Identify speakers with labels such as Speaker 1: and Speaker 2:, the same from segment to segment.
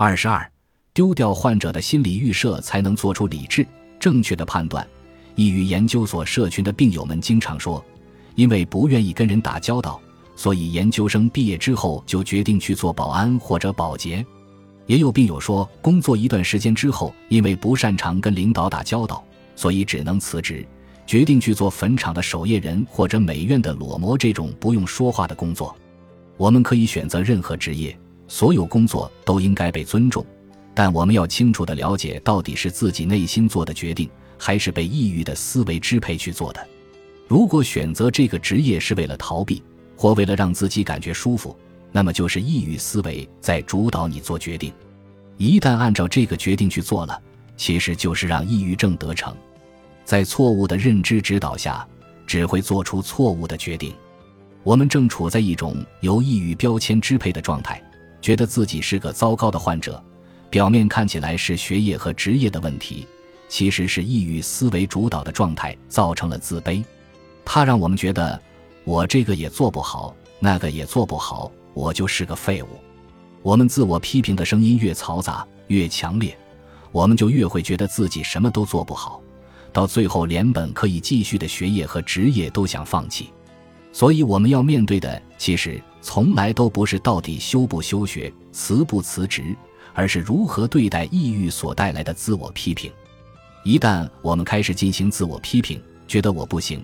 Speaker 1: 二十二，丢掉患者的心理预设，才能做出理智、正确的判断。抑郁研究所社群的病友们经常说，因为不愿意跟人打交道，所以研究生毕业之后就决定去做保安或者保洁。也有病友说，工作一段时间之后，因为不擅长跟领导打交道，所以只能辞职，决定去做坟场的守夜人或者美院的裸模这种不用说话的工作。我们可以选择任何职业。所有工作都应该被尊重，但我们要清楚地了解，到底是自己内心做的决定，还是被抑郁的思维支配去做的。如果选择这个职业是为了逃避，或为了让自己感觉舒服，那么就是抑郁思维在主导你做决定。一旦按照这个决定去做了，其实就是让抑郁症得逞。在错误的认知指导下，只会做出错误的决定。我们正处在一种由抑郁标签支配的状态。觉得自己是个糟糕的患者，表面看起来是学业和职业的问题，其实是抑郁思维主导的状态造成了自卑。它让我们觉得我这个也做不好，那个也做不好，我就是个废物。我们自我批评的声音越嘈杂、越强烈，我们就越会觉得自己什么都做不好，到最后连本可以继续的学业和职业都想放弃。所以我们要面对的，其实。从来都不是到底休不休学、辞不辞职，而是如何对待抑郁所带来的自我批评。一旦我们开始进行自我批评，觉得我不行，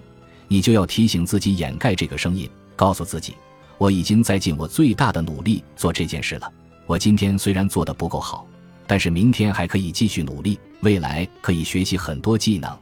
Speaker 1: 你就要提醒自己掩盖这个声音，告诉自己，我已经在尽我最大的努力做这件事了。我今天虽然做的不够好，但是明天还可以继续努力，未来可以学习很多技能。